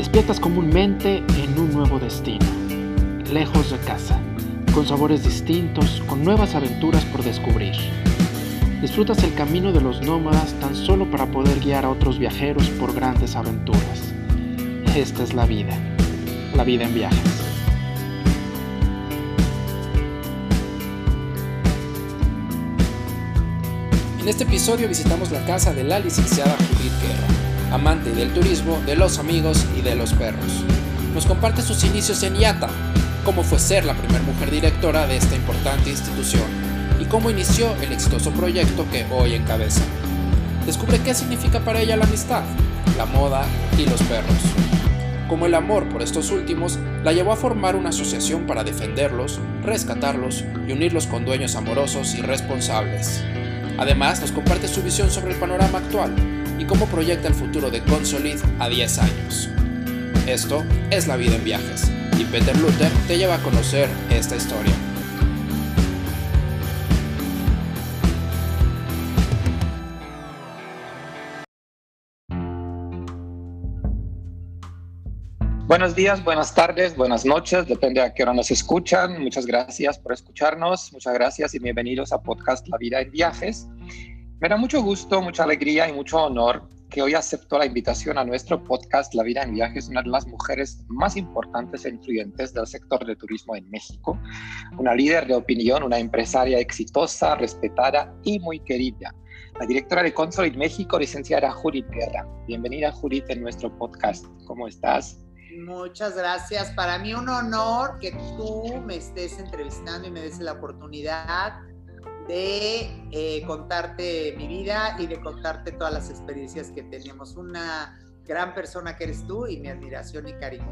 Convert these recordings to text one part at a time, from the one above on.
Despiertas comúnmente en un nuevo destino, lejos de casa, con sabores distintos, con nuevas aventuras por descubrir. Disfrutas el camino de los nómadas tan solo para poder guiar a otros viajeros por grandes aventuras. Esta es la vida, la vida en viajes. En este episodio visitamos la casa de la licenciada Judith Guerra, amante del turismo, de los amigos y de los perros. Nos comparte sus inicios en IATA, cómo fue ser la primera mujer directora de esta importante institución y cómo inició el exitoso proyecto que hoy encabeza. Descubre qué significa para ella la amistad, la moda y los perros. Como el amor por estos últimos la llevó a formar una asociación para defenderlos, rescatarlos y unirlos con dueños amorosos y responsables. Además, nos comparte su visión sobre el panorama actual y cómo proyecta el futuro de Consolid a 10 años. Esto es La vida en viajes y Peter Luther te lleva a conocer esta historia. Buenos días, buenas tardes, buenas noches, depende a qué hora nos escuchan. Muchas gracias por escucharnos, muchas gracias y bienvenidos a podcast La Vida en Viajes. Me da mucho gusto, mucha alegría y mucho honor que hoy aceptó la invitación a nuestro podcast La Vida en Viajes, una de las mujeres más importantes e influyentes del sector de turismo en México, una líder de opinión, una empresaria exitosa, respetada y muy querida. La directora de Consolid México, licenciada Judith Guerra. Bienvenida Judith en nuestro podcast. ¿Cómo estás? Muchas gracias. Para mí un honor que tú me estés entrevistando y me des la oportunidad de eh, contarte mi vida y de contarte todas las experiencias que tenemos. Una gran persona que eres tú y mi admiración y cariño.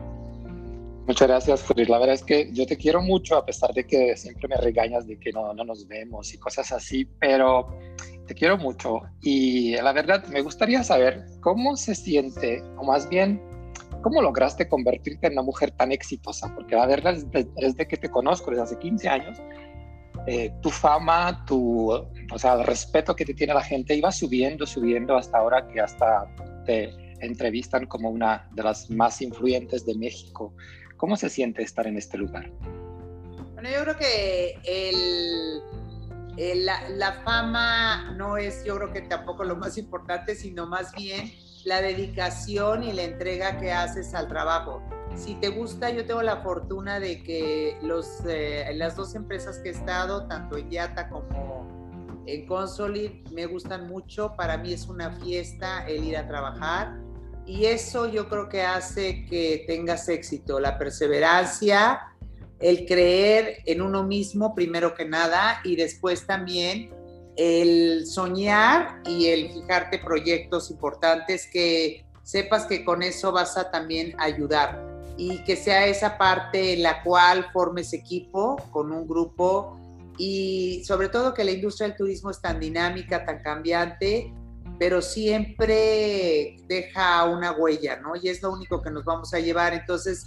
Muchas gracias, Judith. La verdad es que yo te quiero mucho, a pesar de que siempre me regañas de que no, no nos vemos y cosas así, pero te quiero mucho. Y la verdad, me gustaría saber cómo se siente, o más bien, ¿Cómo lograste convertirte en una mujer tan exitosa? Porque la verdad, desde que te conozco, desde hace 15 años, eh, tu fama, tu, o sea, el respeto que te tiene la gente iba subiendo, subiendo hasta ahora que hasta te entrevistan como una de las más influyentes de México. ¿Cómo se siente estar en este lugar? Bueno, yo creo que la, la fama no es, yo creo que tampoco lo más importante, sino más bien la dedicación y la entrega que haces al trabajo. Si te gusta, yo tengo la fortuna de que los, eh, las dos empresas que he estado, tanto en Yata como en Consolid, me gustan mucho. Para mí es una fiesta el ir a trabajar y eso yo creo que hace que tengas éxito, la perseverancia, el creer en uno mismo primero que nada y después también el soñar y el fijarte proyectos importantes que sepas que con eso vas a también ayudar y que sea esa parte en la cual formes equipo con un grupo y sobre todo que la industria del turismo es tan dinámica, tan cambiante, pero siempre deja una huella, ¿no? Y es lo único que nos vamos a llevar. Entonces,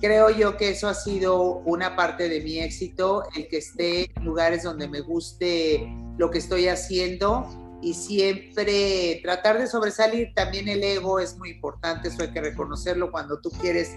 creo yo que eso ha sido una parte de mi éxito, el que esté en lugares donde me guste lo que estoy haciendo y siempre tratar de sobresalir. También el ego es muy importante, eso hay que reconocerlo. Cuando tú quieres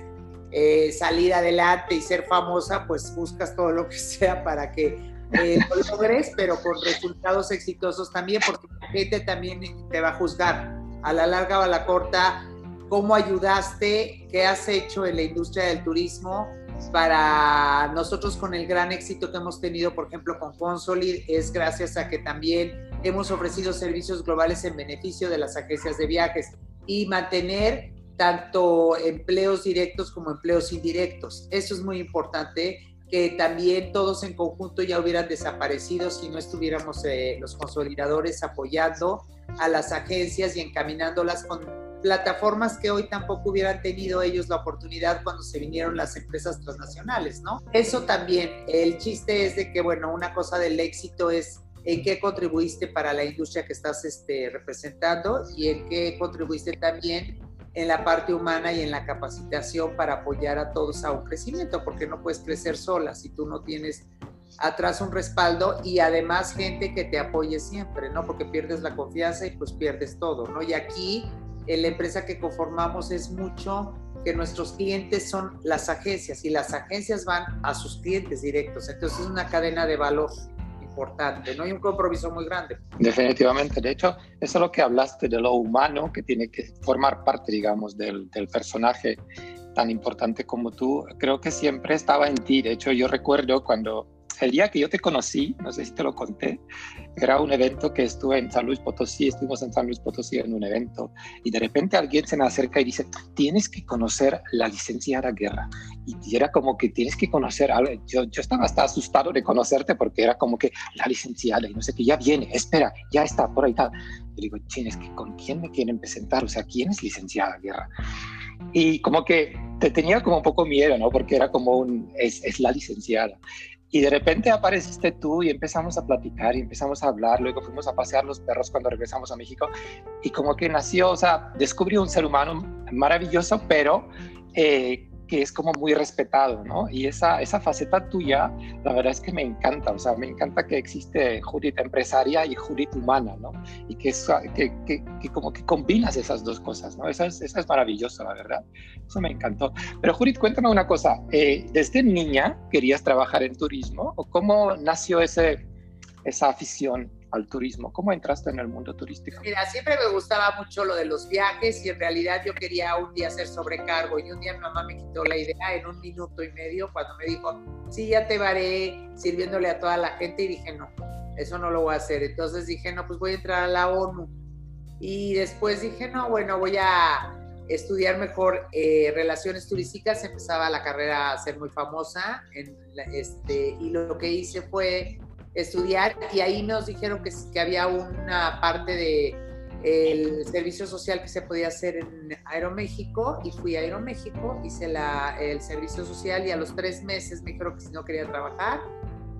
eh, salir adelante y ser famosa, pues buscas todo lo que sea para que eh, lo logres, pero con resultados exitosos también, porque la gente también te va a juzgar a la larga o a la corta cómo ayudaste, qué has hecho en la industria del turismo para nosotros con el gran éxito que hemos tenido, por ejemplo, con Consolid, es gracias a que también hemos ofrecido servicios globales en beneficio de las agencias de viajes y mantener tanto empleos directos como empleos indirectos. Eso es muy importante, que también todos en conjunto ya hubieran desaparecido si no estuviéramos eh, los consolidadores apoyando a las agencias y encaminándolas con plataformas que hoy tampoco hubieran tenido ellos la oportunidad cuando se vinieron las empresas transnacionales, ¿no? Eso también, el chiste es de que, bueno, una cosa del éxito es en qué contribuiste para la industria que estás este, representando y en qué contribuiste también en la parte humana y en la capacitación para apoyar a todos a un crecimiento, porque no puedes crecer sola si tú no tienes atrás un respaldo y además gente que te apoye siempre, ¿no? Porque pierdes la confianza y pues pierdes todo, ¿no? Y aquí la empresa que conformamos es mucho que nuestros clientes son las agencias y las agencias van a sus clientes directos. Entonces es una cadena de valor importante, no hay un compromiso muy grande. Definitivamente, de hecho, eso es lo que hablaste de lo humano que tiene que formar parte, digamos, del, del personaje tan importante como tú, creo que siempre estaba en ti. De hecho, yo recuerdo cuando el día que yo te conocí, no sé si te lo conté, era un evento que estuve en San Luis Potosí, estuvimos en San Luis Potosí en un evento, y de repente alguien se me acerca y dice, tienes que conocer la licenciada Guerra. Y era como que tienes que conocer, yo, yo estaba hasta asustado de conocerte porque era como que la licenciada, y no sé qué, ya viene, espera, ya está, por ahí tal. Y digo, tienes que, ¿con quién me quieren presentar? O sea, ¿quién es licenciada Guerra? Y como que te tenía como un poco miedo, ¿no? Porque era como un, es, es la licenciada. Y de repente apareciste tú y empezamos a platicar y empezamos a hablar, luego fuimos a pasear los perros cuando regresamos a México y como que nació, o sea, descubrí un ser humano maravilloso, pero eh, que es como muy respetado, ¿no? Y esa, esa faceta tuya, la verdad es que me encanta, o sea, me encanta que existe Judith empresaria y Judith humana, ¿no? Y que, es, que, que, que, como que combinas esas dos cosas, ¿no? Eso es, eso es maravilloso, la verdad. Eso me encantó. Pero Judith, cuéntame una cosa, eh, ¿desde niña querías trabajar en turismo o cómo nació ese, esa afición al turismo? ¿Cómo entraste en el mundo turístico? Mira, siempre me gustaba mucho lo de los viajes y en realidad yo quería un día hacer sobrecargo y un día mi mamá me quitó la idea en un minuto y medio cuando me dijo, sí, ya te varé sirviéndole a toda la gente y dije, no, eso no lo voy a hacer. Entonces dije, no, pues voy a entrar a la ONU. Y después dije, no, bueno, voy a estudiar mejor eh, relaciones turísticas, empezaba la carrera a ser muy famosa en este, y lo que hice fue estudiar y ahí nos dijeron que, que había una parte de el servicio social que se podía hacer en Aeroméxico y fui a Aeroméxico, hice la, el servicio social y a los tres meses me dijeron que si no quería trabajar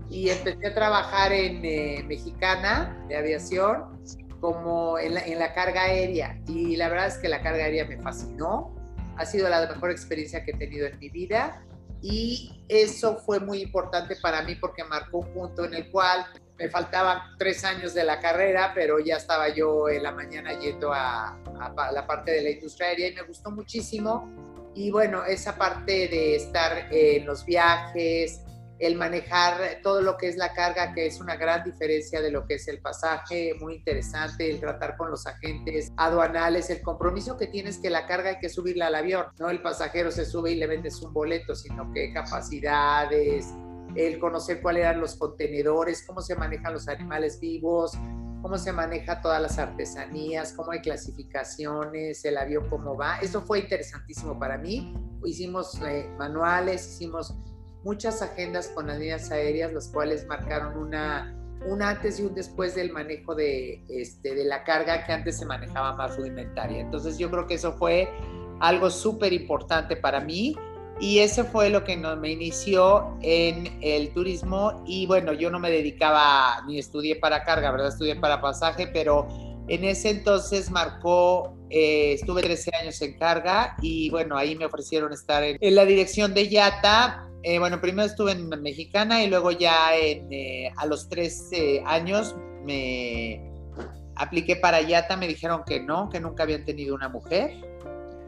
y empecé a trabajar en eh, Mexicana de aviación como en en la carga aérea y la verdad es que la carga aérea me fascinó, ha sido la mejor experiencia que he tenido en mi vida y eso fue muy importante para mí porque marcó un punto en el cual me faltaban tres años de la carrera, pero ya estaba yo en la mañana yendo a, a, la parte de la industria aérea y me gustó muchísimo. Y bueno, esa parte de estar en los viajes, el manejar todo lo que es la carga, que es una gran diferencia de lo que es el pasaje, muy interesante, el tratar con los agentes aduanales, el compromiso que tienes que la carga hay que subirla al avión, no el pasajero se sube y le vendes un boleto, sino que capacidades, el conocer cuáles eran los contenedores, cómo se manejan los animales vivos, cómo se maneja todas las artesanías, cómo hay clasificaciones, el avión cómo va. Eso fue interesantísimo para mí. Hicimos eh, manuales, hicimos muchas agendas con las líneas aéreas, las cuales marcaron una, un antes y un después del manejo de, este, de la carga que antes se manejaba más rudimentaria. Entonces yo creo que eso fue algo súper importante para mí y ese fue lo que me inició en el turismo y bueno, yo no me dedicaba ni estudié para carga, ¿verdad? Estudié para pasaje, pero en ese entonces marcó, eh, estuve 13 años en carga y bueno, ahí me ofrecieron estar en, en la dirección de Yata eh, bueno, primero estuve en Mexicana y luego ya eh, a los tres años me apliqué para Yata, me dijeron que no, que nunca habían tenido una mujer.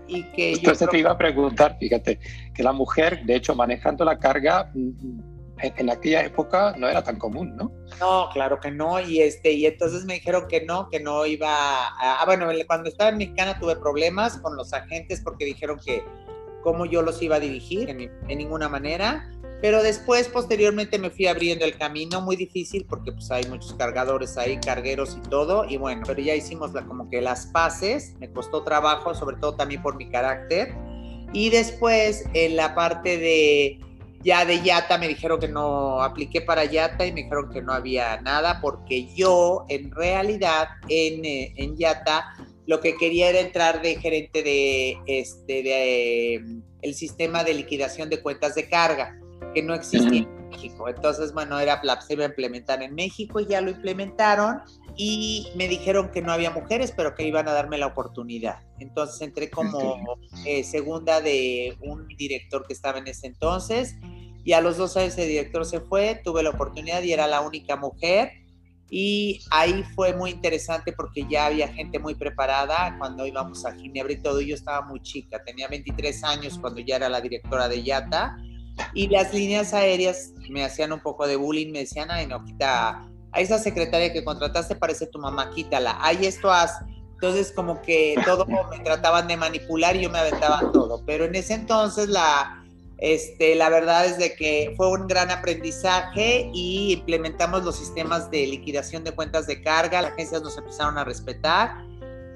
Y que Entonces yo te iba a preguntar, fíjate, que la mujer, de hecho, manejando la carga, mm, en, aquella época no era tan común, ¿no? No, claro que no, y este, y entonces me dijeron que no, que no iba a, ah, bueno, cuando estaba en Mexicana tuve problemas con los agentes porque dijeron que cómo yo los iba a dirigir, en, ninguna manera. Pero después, posteriormente, me fui abriendo el camino, muy difícil porque pues hay muchos cargadores ahí, cargueros y todo. Y bueno, pero ya hicimos la, como que las paces, me costó trabajo, sobre todo también por mi carácter. Y después, en la parte de ya de Yata, me dijeron que no apliqué para Yata y me dijeron que no había nada porque yo, en realidad, en, eh, en Yata, lo que quería era entrar de gerente de este de, el sistema de liquidación de cuentas de carga que no existía en México. Entonces, bueno, era se iba a implementar en México y ya lo implementaron y me dijeron que no había mujeres, pero que iban a darme la oportunidad. Entonces entré como eh, segunda de un director que estaba en ese entonces y a los dos años ese director se fue, tuve la oportunidad y era la única mujer Y ahí fue muy interesante porque ya había gente muy preparada cuando íbamos a Ginebra y todo. Yo estaba muy chica, tenía 23 años cuando ya era la directora de Yata. Y las líneas aéreas me hacían un poco de bullying, me decían, ay, no, quita, a esa secretaria que contrataste parece tu mamá, quítala, ay, esto haz. Entonces, como que todo me trataban de manipular y yo me aventaba todo. Pero en ese entonces la, este, la verdad es de que fue un gran aprendizaje y implementamos los sistemas de liquidación de cuentas de carga, las agencias nos empezaron a respetar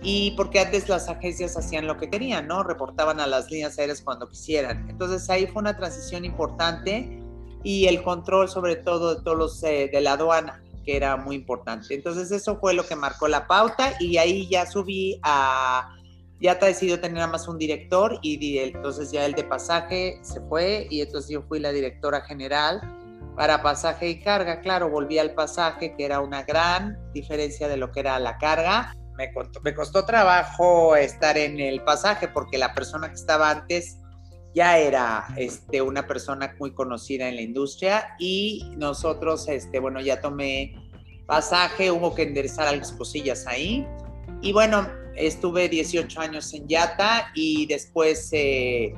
y porque antes las agencias hacían lo que querían, ¿no? Reportaban a las líneas aéreas cuando quisieran. Entonces ahí fue una transición importante y el control sobre todo de todos los eh, de la aduana, que era muy importante. Entonces eso fue lo que marcó la pauta y ahí ya subí a ya te decidió tener nada más un director y entonces ya el de pasaje se fue y entonces yo fui la directora general para pasaje y carga. Claro, volví al pasaje, que era una gran diferencia de lo que era la carga. Me costó, me costó trabajo estar en el pasaje porque la persona que estaba antes ya era este, una persona muy conocida en la industria y nosotros, este, bueno, ya tomé pasaje, hubo que enderezar algunas cosillas ahí. Y bueno, estuve 18 años en Yata y después se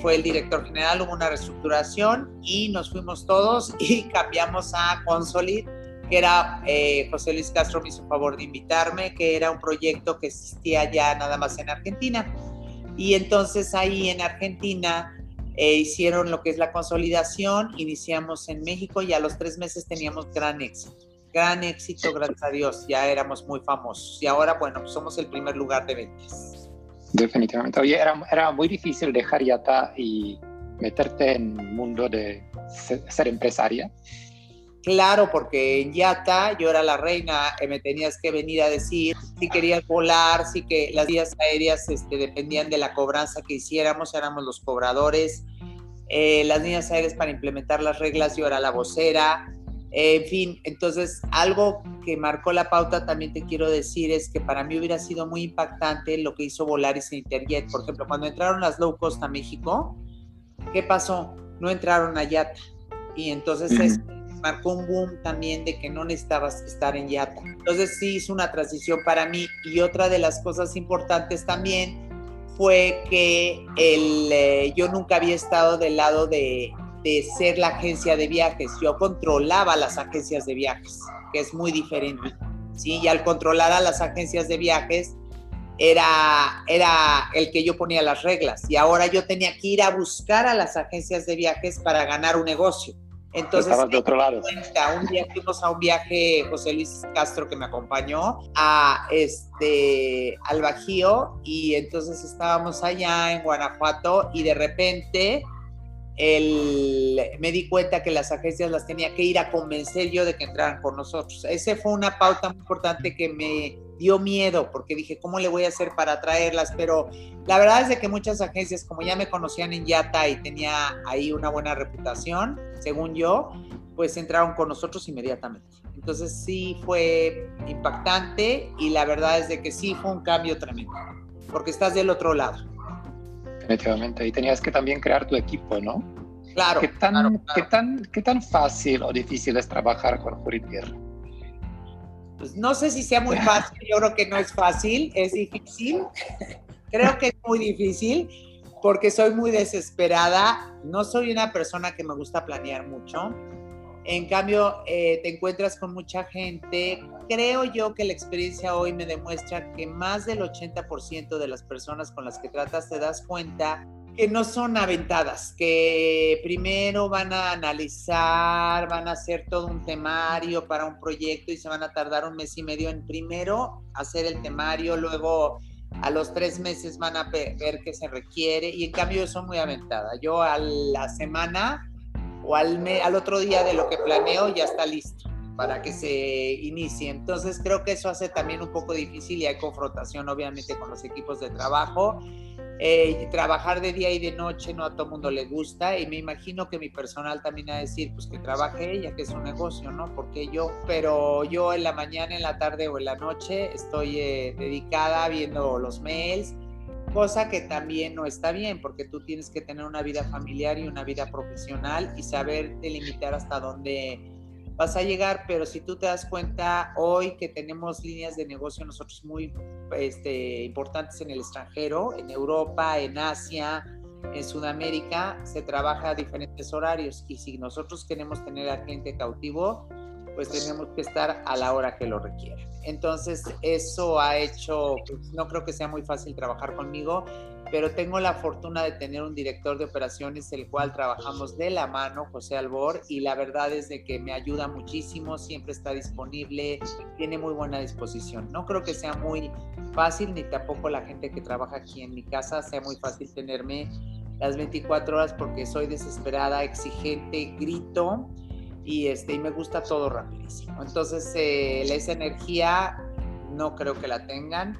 fue el director general, hubo una reestructuración y nos fuimos todos y cambiamos a Consolid, que era eh, José Luis Castro me hizo favor de invitarme, que era un proyecto que existía ya nada más en Argentina. Y entonces ahí en Argentina eh, hicieron lo que es la consolidación, iniciamos en México y a los tres meses teníamos gran éxito gran éxito, gracias a Dios, ya éramos muy famosos y ahora, bueno, somos el primer lugar de ventas. Definitivamente. Oye, era, era muy difícil dejar Yata y meterte en el mundo de ser, empresaria. Claro, porque en Yata yo era la reina, eh, me tenías que venir a decir si querías volar, si que las vías aéreas este, dependían de la cobranza que hiciéramos, éramos los cobradores. Eh, las líneas aéreas para implementar las reglas, yo era la vocera, en fin, entonces algo que marcó la pauta también te quiero decir es que para mí hubiera sido muy impactante lo que hizo Volaris en Interjet. Por ejemplo, cuando entraron las low cost a México, ¿qué pasó? No entraron a Yata. Y entonces marcó un boom también de que no necesitabas estar en Yata. Entonces sí hizo una transición para mí. Y otra de las cosas importantes también fue que el, eh, yo nunca había estado del lado de, de ser la agencia de viajes. Yo controlaba las agencias de viajes, que es muy diferente. ¿sí? Y al controlar a las agencias de viajes, era, era el que yo ponía las reglas. Y ahora yo tenía que ir a buscar a las agencias de viajes para ganar un negocio. Entonces, de otro lado. un día fuimos a un viaje, José Luis Castro que me acompañó, a este, al Bajío, y entonces estábamos allá en Guanajuato, y de repente me di cuenta que las agencias las tenía que ir a convencer yo de que entraran con nosotros. Esa fue una pauta muy importante que me dio miedo porque dije, ¿cómo le voy a hacer para atraerlas? Pero la verdad es de que muchas agencias, como ya me conocían en Yata y tenía ahí una buena reputación, según yo, pues entraron con nosotros inmediatamente. Entonces sí fue impactante y la verdad es de que sí fue un cambio tremendo, porque estás del otro lado definitivamente. Y tenías que también crear tu equipo, ¿no? Claro. ¿Qué tan, ¿qué tan, qué tan fácil o difícil es trabajar con Juritier? Pues no sé si sea muy fácil, yo creo que no es fácil, es difícil. creo que es muy difícil porque soy muy desesperada, no soy una persona que me gusta planear mucho. En cambio, eh, te encuentras con mucha gente creo yo que la experiencia hoy me demuestra que más del 80% de las personas con las que tratas te das cuenta que no son aventadas, que primero van a analizar, van a hacer todo un temario para un proyecto y se van a tardar un mes y medio en primero hacer el temario, luego a los tres meses van a ver qué se requiere y en cambio yo soy muy aventada. Yo a la semana o al, al otro día de lo que planeo ya está listo para que se inicie. Entonces creo que eso hace también un poco difícil y hay confrontación obviamente con los equipos de trabajo. Eh, trabajar de día y de noche no a todo mundo le gusta y me imagino que mi personal también va a decir pues que trabaje ella, que es un negocio, ¿no? Porque yo, pero yo en la mañana, en la tarde o en la noche estoy eh, dedicada viendo los mails, cosa que también no está bien porque tú tienes que tener una vida familiar y una vida profesional y saber delimitar hasta dónde vas a llegar, pero si tú te das cuenta hoy que tenemos líneas de negocio nosotros muy este, importantes en el extranjero, en Europa, en Asia, en Sudamérica, se trabaja a diferentes horarios. Y si nosotros queremos tener al cliente cautivo, pues tenemos que estar a la hora que lo requiera. Entonces, eso ha hecho, pues, no creo que sea muy fácil trabajar conmigo, pero tengo la fortuna de tener un director de operaciones, el cual trabajamos de la mano, José Albor, y la verdad es de que me ayuda muchísimo, siempre está disponible, tiene muy buena disposición. No creo que sea muy fácil, ni tampoco la gente que trabaja aquí en mi casa sea muy fácil tenerme las 24 horas porque soy desesperada, exigente, grito y, este, y me gusta todo rapidísimo. Entonces, eh, esa energía no creo que la tengan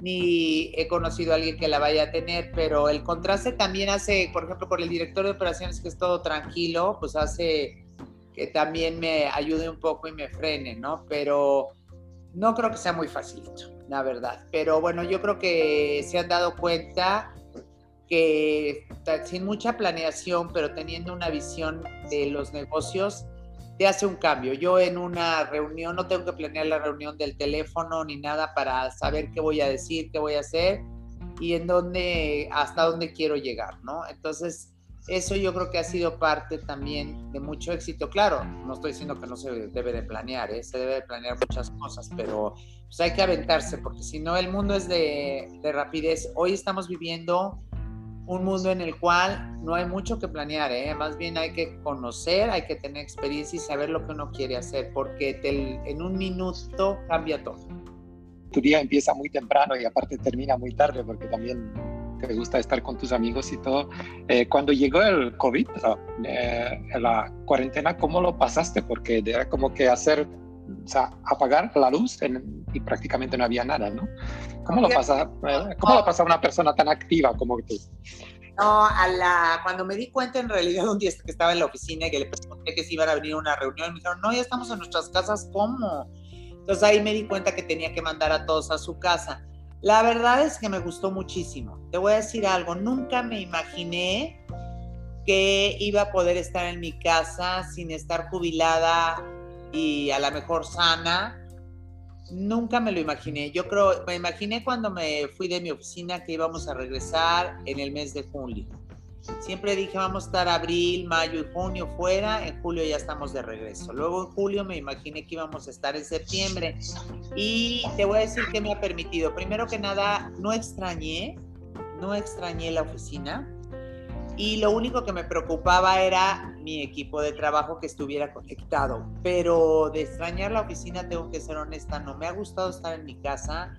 ni he conocido a alguien que la vaya a tener, pero el contraste también hace, por ejemplo, con el director de operaciones que es todo tranquilo, pues hace que también me ayude un poco y me frene, ¿no? Pero no creo que sea muy facilito, la verdad. Pero bueno, yo creo que se han dado cuenta que sin mucha planeación, pero teniendo una visión de los negocios, te hace un cambio. Yo en una reunión no tengo que planear la reunión del teléfono ni nada para saber qué voy a decir, qué voy a hacer y dónde, hasta dónde quiero llegar, ¿no? Entonces, eso yo creo que ha sido parte también de mucho éxito. Claro, no estoy diciendo que no se debe de planear, ¿eh? se debe de planear muchas cosas, pero pues hay que aventarse porque si no el mundo es de rapidez. Hoy estamos viviendo un mundo en el cual no hay mucho que planear, ¿eh? más bien hay que conocer, hay que tener experiencia y saber lo que uno quiere hacer, porque en un minuto cambia todo. Tu día empieza muy temprano y aparte termina muy tarde, porque también te gusta estar con tus amigos y todo. Eh, cuando llegó el COVID, eh, la cuarentena, ¿cómo lo pasaste? Porque era como que hacer, o sea, apagar la luz y prácticamente no había nada, ¿no? ¿Cómo lo pasa, cómo lo pasa una persona tan activa como tú? No, a la, cuando me di cuenta en realidad un día que estaba en la oficina y que le pregunté que si iban a venir a una reunión, me dijeron, no, ya estamos en nuestras casas, ¿cómo? Entonces ahí me di cuenta que tenía que mandar a todos a su casa. La verdad es que me gustó muchísimo. Te voy a decir algo, nunca me imaginé que iba a poder estar en mi casa sin estar jubilada y a lo mejor sana Nunca me lo imaginé. Yo creo, me imaginé cuando me fui de mi oficina que íbamos a regresar en el mes de julio. Siempre dije vamos a estar abril, mayo y junio fuera, en julio ya estamos de regreso. Luego en julio me imaginé que íbamos a estar en septiembre. Y te voy a decir que me ha permitido, primero que nada, no extrañé, no extrañé la oficina y lo único que me preocupaba era mi equipo de trabajo que estuviera conectado. Pero de extrañar la oficina, tengo que ser honesta, no me ha gustado estar en mi casa.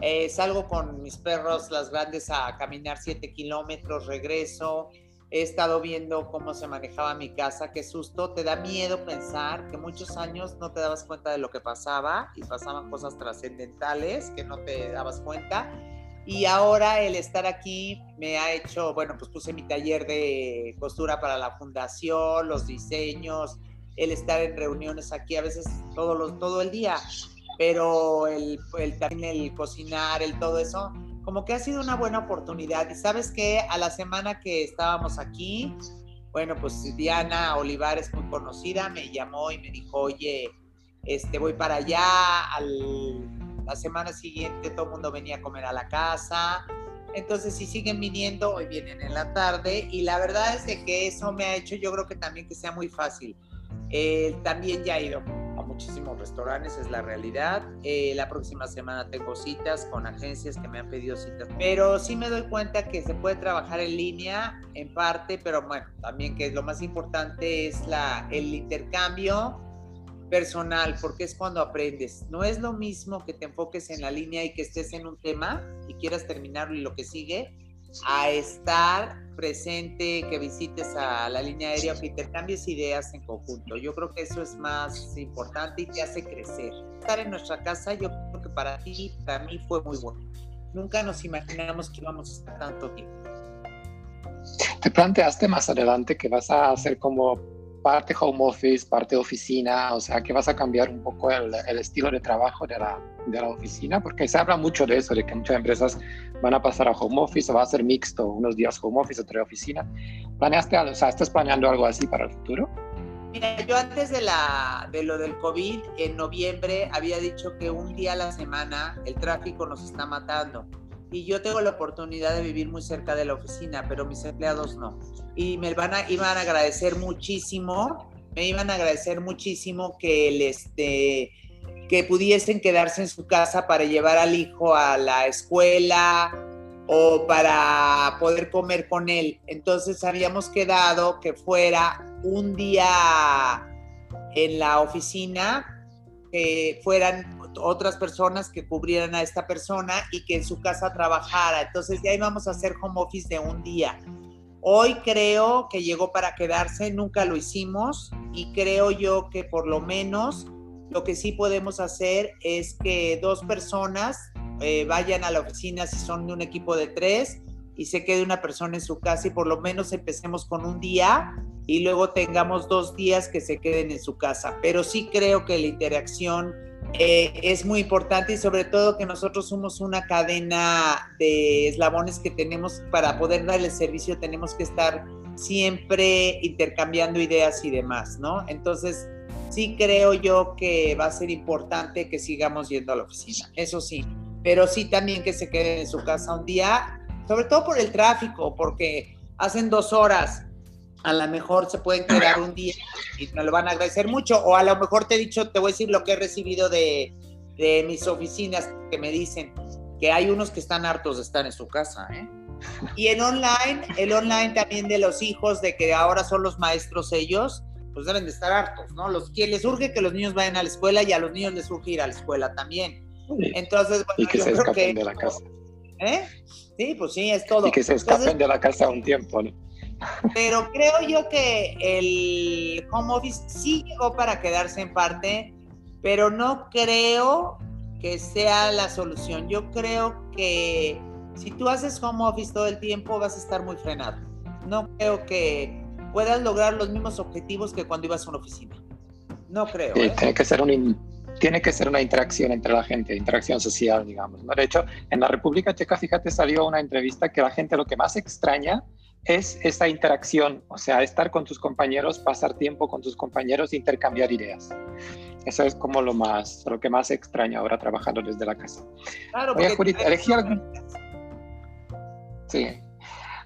Eh, salgo con mis perros, las grandes, a caminar 7 kilómetros, regreso. He estado viendo cómo se manejaba mi casa, qué susto, te da miedo pensar que muchos años no te dabas cuenta de lo que pasaba y pasaban cosas trascendentales que no te dabas cuenta y ahora el estar aquí me ha hecho, bueno, pues puse mi taller de costura para la fundación, los diseños, el estar en reuniones aquí a veces todo, los, todo el día, pero el, el, también el cocinar, el todo eso, como que ha sido una buena oportunidad. Y sabes que a la semana que estábamos aquí, bueno, pues Diana Olivares, muy conocida, me llamó y me dijo, oye, este, voy para allá al la semana siguiente todo el mundo venía a comer a la casa. Entonces, si siguen viniendo, hoy vienen en la tarde. Y la verdad es de que eso me ha hecho, yo creo que también que sea muy fácil. Eh, también ya he ido a muchísimos restaurantes, es la realidad. Eh, la próxima semana tengo citas con agencias que me han pedido citas. Pero sí me doy cuenta que se puede trabajar en línea en parte, pero bueno, también que lo más importante es la, el intercambio personal, porque es cuando aprendes. No es lo mismo que te enfoques en la línea y que estés en un tema y quieras terminarlo y lo que sigue, a estar presente, que visites a la línea aérea o que intercambies ideas en conjunto. Yo creo que eso es más importante y te hace crecer. Estar en nuestra casa, yo creo que para ti, para mí fue muy bueno. Nunca nos imaginamos que íbamos a estar tanto tiempo. ¿Te planteaste más adelante que vas a hacer como parte home office, parte oficina, o sea que vas a cambiar un poco el, estilo de trabajo de la, de la, oficina, porque se habla mucho de eso, de que muchas empresas van a pasar a home office o va a ser mixto, unos días home office, otra oficina. ¿Planeaste? O sea, ¿estás planeando algo así para el futuro? Mira, yo antes de, la, de lo del COVID, en noviembre, había dicho que un día a la semana el tráfico nos está matando. Y yo tengo la oportunidad de vivir muy cerca de la oficina, pero mis empleados no. Y me van a, iban a agradecer muchísimo, me iban a agradecer muchísimo que, el, este, que pudiesen quedarse en su casa para llevar al hijo a la escuela, o para poder comer con él. Entonces habíamos quedado que fuera un día en la oficina, que fueran otras personas que cubrieran a esta persona y que en su casa trabajara. Entonces ya íbamos a hacer home office de un día. Hoy creo que llegó para quedarse, nunca lo hicimos y creo yo que por lo menos lo que sí podemos hacer es que dos personas eh, vayan a la oficina si son de un equipo de tres y se quede una persona en su casa y por lo menos empecemos con un día y luego tengamos dos días que se queden en su casa. Pero sí creo que la interacción eh, es muy importante y sobre todo que nosotros somos una cadena de eslabones que tenemos para poder darle el servicio, tenemos que estar siempre intercambiando ideas y demás, ¿no? Entonces, sí creo yo que va a ser importante que sigamos yendo a la oficina, eso sí pero sí también que se queden en su casa un día, sobre todo por el tráfico, porque hacen dos horas, a lo mejor se pueden quedar un día y me lo van a agradecer mucho, o a lo mejor te he dicho, te voy a decir lo que he recibido de, de mis oficinas que me dicen que hay unos que están hartos de estar en su casa, ¿eh? Y en online, el online también de los hijos, de que ahora son los maestros ellos, pues deben de estar hartos, ¿no? Los que les urge que los niños vayan a la escuela y a los niños les urge ir a la escuela también. Entonces, bueno, y que se escapen de la casa. ¿Eh? Sí, pues sí, es todo. Y que se escapen de la casa un tiempo, ¿no? Pero creo yo que el home office sí llegó para quedarse en parte, pero no creo que sea la solución. Yo creo que si tú haces home office todo el tiempo vas a estar muy frenado. No creo que puedas lograr los mismos objetivos que cuando ibas a una oficina. No creo. ¿eh? Tiene que ser un tiene que ser una interacción entre la gente, interacción social, digamos. ¿no? De hecho, en la República Checa, fíjate, salió una entrevista que la gente lo que más extraña es esa interacción, o sea, estar con tus compañeros, pasar tiempo con tus compañeros, intercambiar ideas. Eso es como lo más, lo que más extraña ahora trabajando desde la casa. Claro, Oye, Judith, elegí, sí.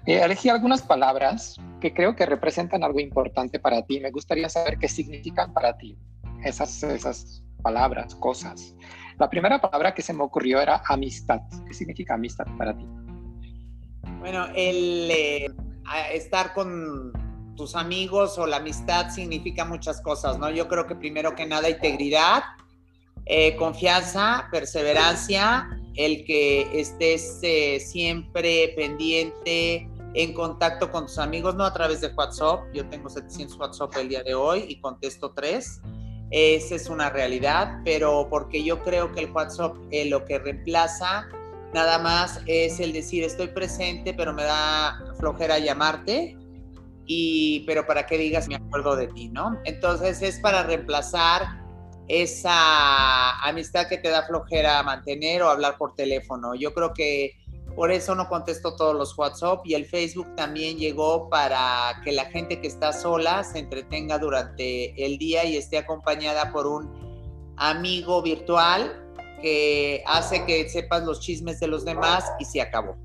Eh, elegí algunas palabras que creo que representan algo importante para ti. Me gustaría saber qué significan para ti esas, esas palabras, cosas. La primera palabra que se me ocurrió era amistad. ¿Qué significa amistad para ti? Bueno, el eh, estar con tus amigos o la amistad significa muchas cosas, ¿no? Yo creo que primero que nada integridad, eh, confianza, perseverancia, el que estés eh, siempre pendiente, en contacto con tus amigos, no a través de WhatsApp. Yo tengo 700 WhatsApp el día de hoy y contesto tres. Esa es una realidad, pero porque yo creo que el WhatsApp eh, lo que reemplaza nada más es el decir estoy presente, pero me da flojera llamarte, y pero para que digas me acuerdo de ti, ¿no? Entonces es para reemplazar esa amistad que te da flojera mantener o hablar por teléfono. Yo creo que por eso no contesto todos los WhatsApp y el Facebook también llegó para que la gente que está sola se entretenga durante el día y esté acompañada por un amigo virtual que hace que sepas los chismes de los demás y se acabó.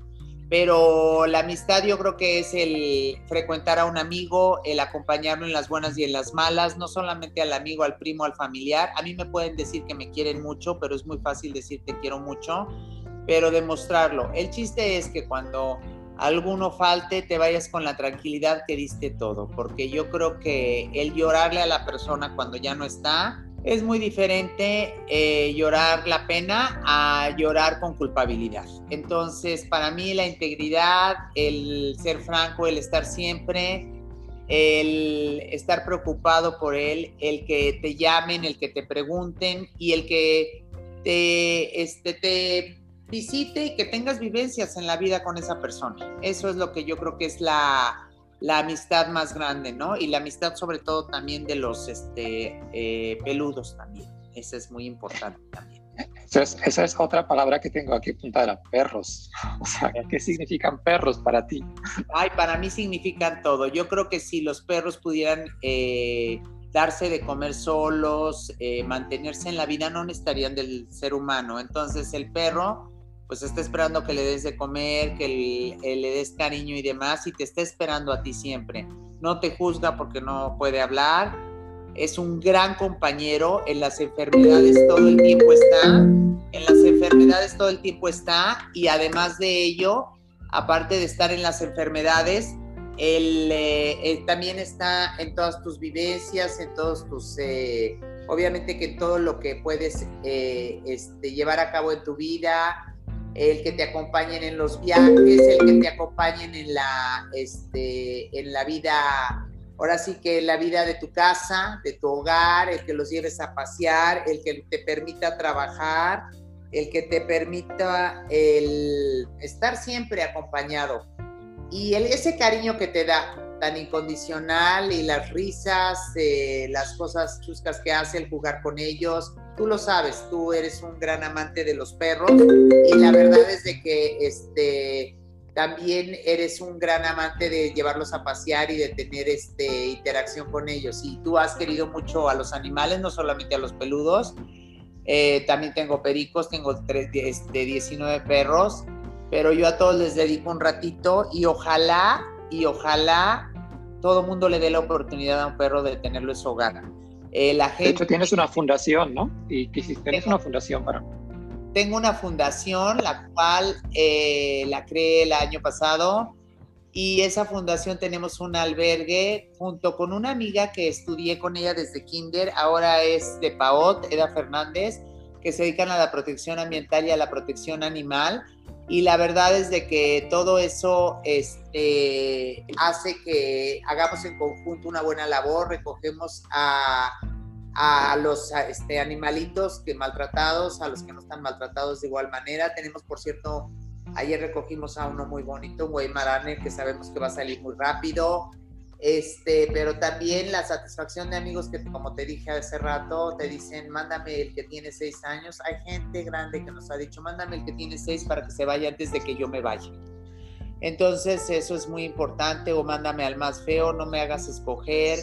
Pero la amistad yo creo que es el frecuentar a un amigo, el acompañarlo en las buenas y en las malas, no solamente al amigo, al primo, al familiar. A mí me pueden decir que me quieren mucho, pero es muy fácil decir te quiero mucho pero demostrarlo. El chiste es que cuando alguno falte, te vayas con la tranquilidad que diste todo, porque yo creo que el llorarle a la persona cuando ya no está es muy diferente eh, llorar la pena a llorar con culpabilidad. Entonces, para mí la integridad, el ser franco, el estar siempre, el estar preocupado por él, el que te llamen, el que te pregunten y el que te, este, te visite y que tengas vivencias en la vida con esa persona. Eso es lo que yo creo que es la, amistad más grande, ¿no? Y la amistad sobre todo también de los este, eh, peludos también. Esa es muy importante también. Esa es, otra palabra que tengo aquí apuntada, perros. O sea, ¿qué significan perros para ti? Ay, para mí significan todo. Yo creo que si los perros pudieran eh, darse de comer solos, eh, mantenerse en la vida, no necesitarían del ser humano. Entonces el perro pues está esperando que le des de comer, que le des cariño y demás, y te está esperando a ti siempre. No te juzga porque no puede hablar. Es un gran compañero. En las enfermedades todo el tiempo está. En las enfermedades todo el tiempo está. Y además de ello, aparte de estar en las enfermedades, él, eh, también está en todas tus vivencias, en todos tus... Eh, obviamente que todo lo que puedes eh, este, llevar a cabo en tu vida, el que te acompañen en los viajes, el que te acompañen en la, este, en la vida, ahora sí que la vida de tu casa, de tu hogar, el que los lleves a pasear, el que te permita trabajar, el que te permita el estar siempre acompañado. Y el, ese cariño que te da, tan incondicional, y las risas, eh, las cosas chuscas que hace, el jugar con ellos, tú lo sabes, tú eres un gran amante de los perros y la verdad es de que este también eres un gran amante de llevarlos a pasear y de tener este interacción con ellos y tú has querido mucho a los animales, no solamente a los peludos. Eh, también tengo pericos, tengo tres, este, 19 perros, pero yo a todos les dedico un ratito y ojalá, y ojalá todo mundo le dé la oportunidad a un perro de tenerlo en su hogar. Eh, la gente, de hecho, tienes una fundación, ¿no? Y tienes una fundación para... Tengo una fundación, la cual eh, la creé el año pasado. Y esa fundación tenemos un albergue junto con una amiga que estudié con ella desde kinder, ahora es de PAOT, Eda Fernández, que se dedican a la protección ambiental y a la protección animal. Y la verdad es de que todo eso este, hace que hagamos en conjunto una buena labor, recogemos a, los este, animalitos que maltratados, a los que no están maltratados de igual manera. Tenemos, por cierto, ayer recogimos a uno muy bonito, un Guaymarane, que sabemos que va a salir muy rápido. Este, pero también la satisfacción de amigos que, como te dije hace rato, te dicen, mándame el que tiene seis años. Hay gente grande que nos ha dicho, mándame el que tiene seis para que se vaya antes de que yo me vaya. Entonces, eso es muy importante, o mándame al más feo, no me hagas escoger.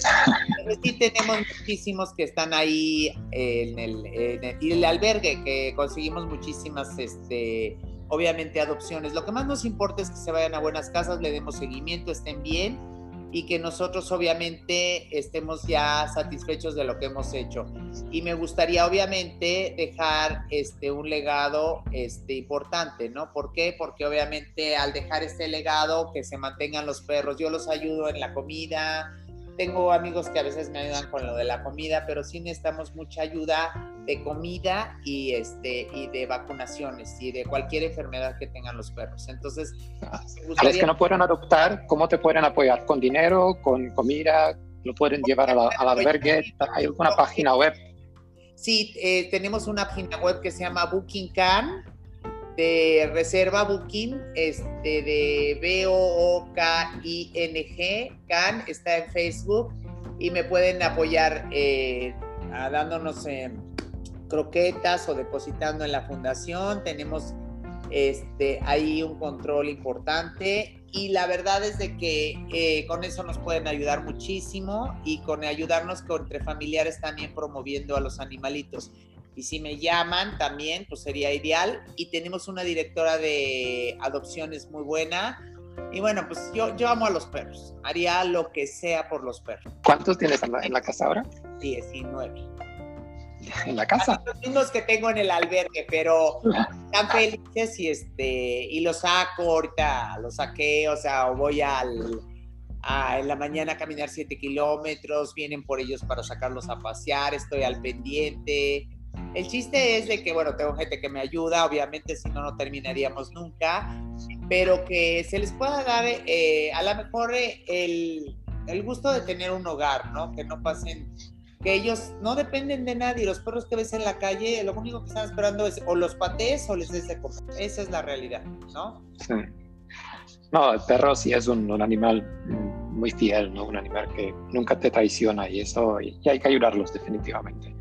sí tenemos muchísimos que están ahí en el albergue, que conseguimos muchísimas, este, obviamente, adopciones. Lo que más nos importa es que se vayan a buenas casas, le demos seguimiento, estén bien y que nosotros obviamente estemos ya satisfechos de lo que hemos hecho. Y me gustaría obviamente dejar este, un legado este, importante, ¿no? ¿Por qué? Porque obviamente al dejar este legado, que se mantengan los perros, yo los ayudo en la comida, tengo amigos que a veces me ayudan con lo de la comida, pero sí necesitamos mucha ayuda de comida y, este, y de vacunaciones y de cualquier enfermedad que tengan los perros. Entonces, gustaría... los que no pueden adoptar, ¿cómo te pueden apoyar? ¿Con dinero? ¿Con comida? ¿Lo pueden llevar al albergue? ¿Hay alguna página web? Sí, eh, tenemos una página web que se llama Booking Can, de reserva Booking, este, de B-O-O-K-I-N-G, Can, está en Facebook y me pueden apoyar eh, dándonos croquetas o depositando en la fundación. Tenemos este, ahí un control importante y la verdad es de que eh, con eso nos pueden ayudar muchísimo y con ayudarnos con, entre familiares también promoviendo a los animalitos. Y si me llaman también, pues sería ideal. Y tenemos una directora de adopciones muy buena. Y bueno, pues yo, yo amo a los perros. Haría lo que sea por los perros. ¿Cuántos tienes en la, en la casa ahora? 19 en la casa. Los mismos que tengo en el albergue, pero están felices y este y los saco ahorita, los saqué, o sea, voy al a, en la mañana a caminar 7 kilómetros, vienen por ellos para sacarlos a pasear, estoy al pendiente. El chiste es de que, bueno, tengo gente que me ayuda, obviamente si no, no terminaríamos nunca, pero que se les pueda dar eh, a lo mejor eh, el, el gusto de tener un hogar, ¿no? Que no pasen que ellos no dependen de nadie. Los perros que ves en la calle, lo único que están esperando es o los patees o les des de comer. Esa es la realidad, ¿no? Sí. No, el perro sí es un, animal muy fiel, ¿no? Un animal que nunca te traiciona y eso, y hay que ayudarlos definitivamente.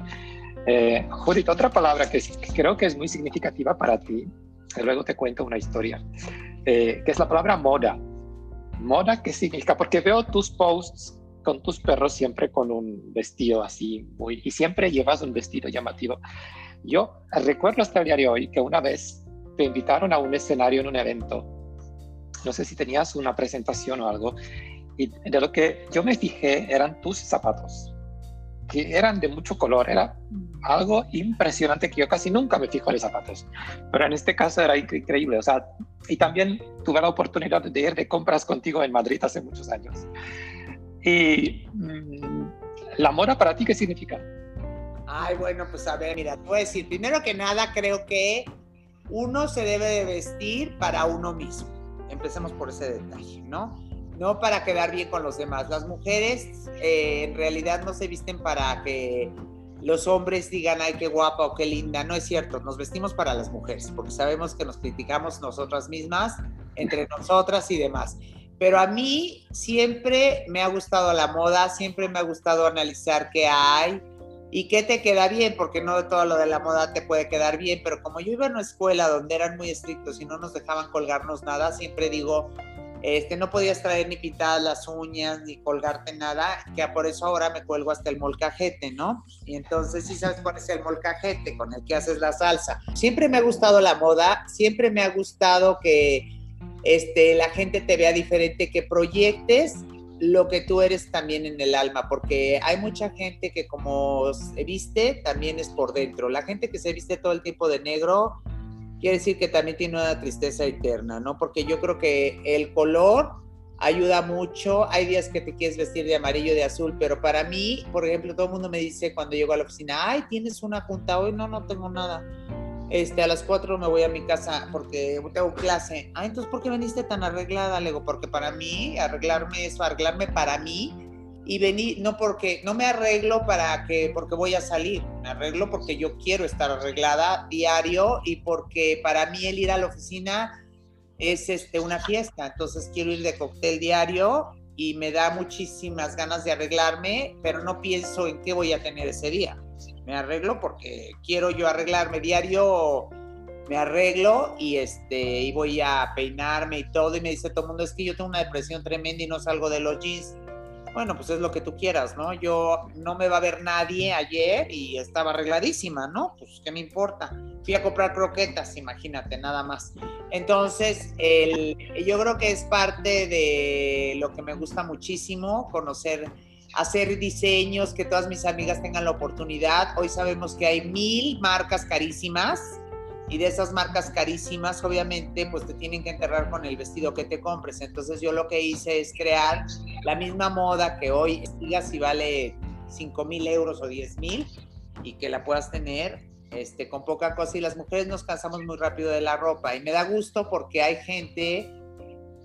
Eh, Judith, otra palabra que, creo que es muy significativa para ti, que luego te cuento una historia, eh, que es la palabra moda. Moda, ¿qué significa? Porque veo tus posts con tus perros siempre con un vestido así muy y siempre llevas un vestido llamativo. Yo recuerdo hasta el día de hoy que una vez te invitaron a un escenario en un evento. No sé si tenías una presentación o algo. Y de lo que yo me fijé eran tus zapatos, que eran de mucho color. Era algo impresionante que yo casi nunca me fijo en los zapatos. Pero en este caso era increíble. O sea, y también tuve la oportunidad de ir de compras contigo en Madrid hace muchos años. Y mm, la moda para ti, ¿qué significa? Ay, bueno, pues a ver, mira, te voy a decir, primero que nada, creo que uno se debe de vestir para uno mismo. Empecemos por ese detalle, ¿no? No para quedar bien con los demás. Las mujeres eh, en realidad no se visten para que los hombres digan, ay, qué guapa o qué linda. No es cierto, nos vestimos para las mujeres, porque sabemos que nos criticamos nosotras mismas, entre nosotras y demás. Pero a mí siempre me ha gustado la moda, siempre me ha gustado analizar qué hay, y qué te queda bien, porque no todo lo de la moda te puede quedar bien, pero como yo iba a una escuela donde eran muy estrictos y no nos dejaban colgarnos nada, siempre digo, este, no podías traer ni pintadas las uñas, ni colgarte nada, que por eso ahora me cuelgo hasta el molcajete, ¿no? Y entonces sí sabes cuál es el molcajete con el que haces la salsa. Siempre me ha gustado la moda, siempre me ha gustado que este, la gente te vea diferente, que proyectes lo que tú eres también en el alma, porque hay mucha gente que como se viste, también es por dentro. La gente que se viste todo el tiempo de negro, quiere decir que también tiene una tristeza eterna, ¿no? Porque yo creo que el color ayuda mucho. Hay días que te quieres vestir de amarillo, de azul, pero para mí, por ejemplo, todo el mundo me dice cuando llego a la oficina, ay, tienes una junta hoy, no, no tengo nada este, a las 4 me voy a mi casa porque tengo clase. Ah, entonces, ¿por qué veniste tan arreglada? Le digo, porque para mí, arreglarme eso, arreglarme para mí y venir, no porque, no me arreglo para que, porque voy a salir, me arreglo porque yo quiero estar arreglada diario y porque para mí el ir a la oficina es este, una fiesta, entonces quiero ir de cóctel diario y me da muchísimas ganas de arreglarme, pero no pienso en qué voy a tener ese día me arreglo porque quiero yo arreglarme diario, me arreglo y este y voy a peinarme y todo y me dice todo el mundo es que yo tengo una depresión tremenda y no salgo de los jeans. Bueno, pues es lo que tú quieras, ¿no? Yo no me va a ver nadie ayer y estaba arregladísima, ¿no? Pues qué me importa. Fui a comprar croquetas, imagínate, nada más. Entonces, el, yo creo que es parte de lo que me gusta muchísimo, conocer hacer diseños, que todas mis amigas tengan la oportunidad. Hoy sabemos que hay mil marcas carísimas y de esas marcas carísimas, obviamente, pues te tienen que enterrar con el vestido que te compres. Entonces yo lo que hice es crear la misma moda que hoy digas si vale 5 mil euros o 10 mil y que la puedas tener este, con poca cosa. Y las mujeres nos cansamos muy rápido de la ropa y me da gusto porque hay gente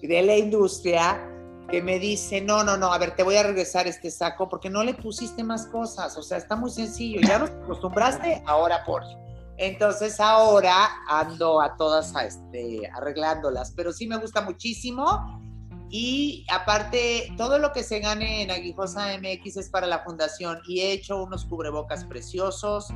de la industria que me dice, no, no, no, a ver, te voy a regresar este saco porque no le pusiste más cosas, o sea, está muy sencillo, ya nos acostumbraste, ahora por. Entonces ahora ando a todas este, arreglándolas, pero sí me gusta muchísimo y aparte todo lo que se gane en Aguijosa MX es para la fundación y he hecho unos cubrebocas preciosos,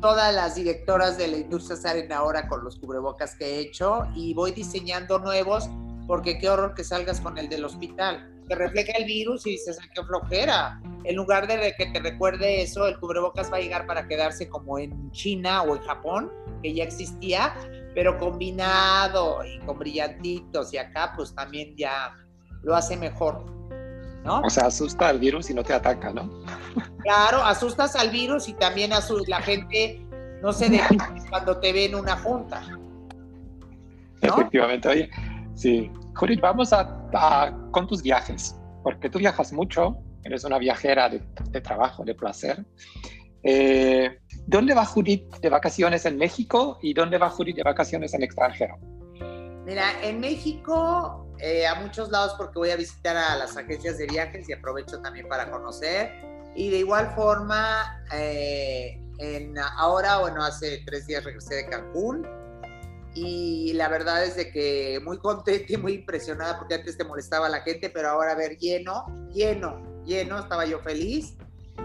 todas las directoras de la industria salen ahora con los cubrebocas que he hecho y voy diseñando nuevos porque qué horror que salgas con el del hospital. Te refleja el virus y dices, qué flojera. En lugar de que te recuerde eso, el cubrebocas va a llegar para quedarse como en China o en Japón, que ya existía, pero combinado y con brillantitos. Y acá pues también ya lo hace mejor. ¿No? O sea, asusta al virus y no te ataca, ¿no? Claro, asustas al virus y también asustas la gente no se deja cuando te ve en una junta. Efectivamente, oye, Sí, Judith, vamos a, con tus viajes, porque tú viajas mucho, eres una viajera de, trabajo, de placer. Eh, ¿Dónde va Judith de vacaciones en México y dónde va Judith de vacaciones en extranjero? Mira, en México eh, a muchos lados porque voy a visitar a las agencias de viajes y aprovecho también para conocer. Y de igual forma, eh, en, ahora, bueno, hace tres días regresé de Cancún y la verdad es de que muy contenta y muy impresionada porque antes te molestaba la gente, pero ahora a ver lleno, lleno, lleno, estaba yo feliz.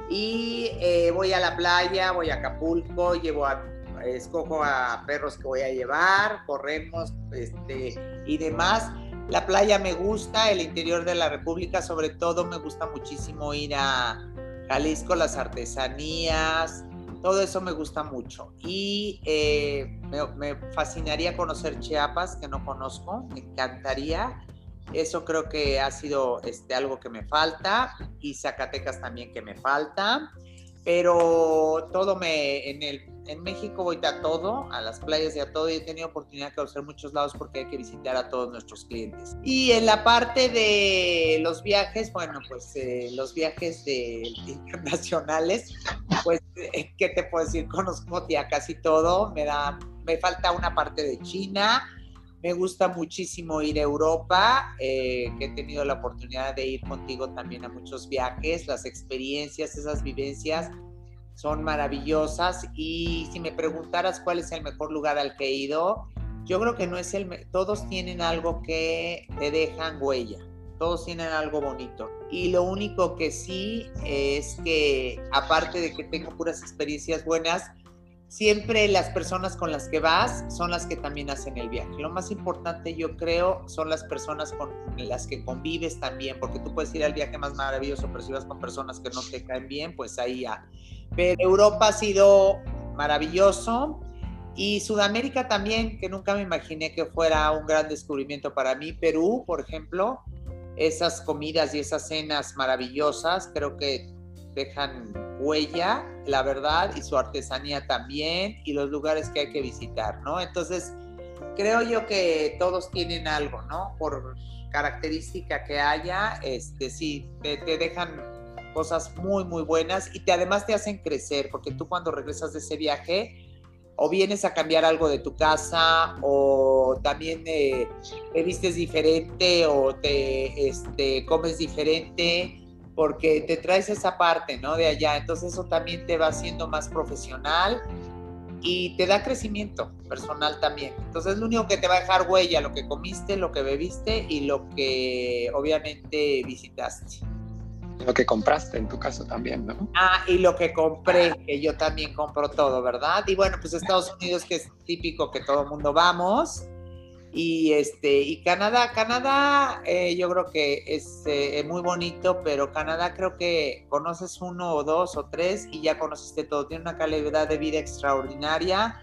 Y eh, voy a la playa, voy a Acapulco, llevo a, escojo a perros que voy a llevar, corremos este, y demás. La playa me gusta, el interior de la República, sobre todo me gusta muchísimo ir a Jalisco, las artesanías, todo eso me gusta mucho. Y eh, me, fascinaría conocer Chiapas, que no conozco, me encantaría. Eso creo que ha sido este, algo que me falta. Y Zacatecas también que me falta. Pero todo me, en el en México voy a todo, a las playas y a todo, y he tenido oportunidad de conocer muchos lados porque hay que visitar a todos nuestros clientes. Y en la parte de los viajes, bueno, pues eh, los viajes de, internacionales, pues, eh, ¿qué te puedo decir? Conozco ya casi todo, me da, me falta una parte de China, me gusta muchísimo ir a Europa, eh, que he tenido la oportunidad de ir contigo también a muchos viajes, las experiencias, esas vivencias son maravillosas y si me preguntaras cuál es el mejor lugar al que he ido, yo creo que no es el, todos tienen algo que te dejan huella, todos tienen algo bonito. Y lo único que sí es que, aparte de que tengo puras experiencias buenas, siempre las personas con las que vas son las que también hacen el viaje. Lo más importante, yo creo, son las personas con las que convives también, porque tú puedes ir al viaje más maravilloso, pero si vas con personas que no te caen bien, pues ahí ya pero Europa ha sido maravilloso y Sudamérica también, que nunca me imaginé que fuera un gran descubrimiento para mí. Perú, por ejemplo, esas comidas y esas cenas maravillosas, creo que dejan huella, la verdad, y su artesanía también, y los lugares que hay que visitar, ¿no? Entonces, creo yo que todos tienen algo, ¿no? Por característica que haya, este, sí, te, te dejan cosas muy, muy buenas y te, además te hacen crecer, porque tú cuando regresas de ese viaje, o vienes a cambiar algo de tu casa, o también eh, te vistes diferente, o te este, comes diferente, porque te traes esa parte, ¿no? De allá. Entonces eso también te va haciendo más profesional y te da crecimiento personal también. Entonces es lo único que te va a dejar huella, lo que comiste, lo que bebiste y lo que obviamente visitaste. Lo que compraste en tu caso también, ¿no? Ah, y lo que compré, que yo también compro todo, ¿verdad? Y bueno, pues Estados Unidos, que es típico que todo el mundo vamos. Y este, y Canadá, Canadá eh, yo creo que es eh, muy bonito, pero Canadá creo que conoces uno o dos o tres y ya conociste todo. Tiene una calidad de vida extraordinaria.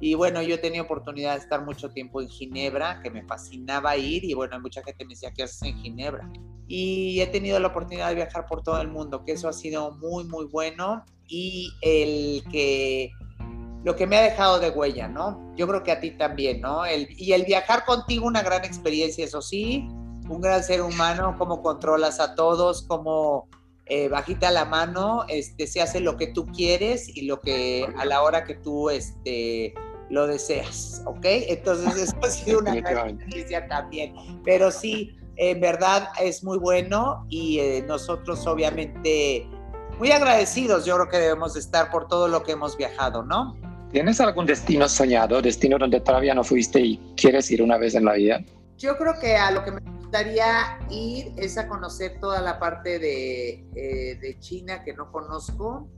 Y bueno, yo he tenido oportunidad de estar mucho tiempo en Ginebra, que me fascinaba ir, y bueno, mucha gente me decía, ¿qué haces en Ginebra? y he tenido la oportunidad de viajar por todo el mundo, que eso ha sido muy, muy bueno y el que lo que me ha dejado de huella, ¿no? Yo creo que a ti también, ¿no? El, y el viajar contigo, una gran experiencia, eso sí, un gran ser humano, cómo controlas a todos, cómo eh, bajita la mano, este, se hace lo que tú quieres y lo que a la hora que tú este, lo deseas, ¿ok? Entonces eso ha sido una gran experiencia también. Pero sí, en verdad es muy bueno y eh, nosotros obviamente muy agradecidos yo creo que debemos estar por todo lo que hemos viajado, ¿no? ¿Tienes algún destino soñado, destino donde todavía no fuiste y quieres ir una vez en la vida? Yo creo que a lo que me gustaría ir es a conocer toda la parte de, eh, de China que no conozco.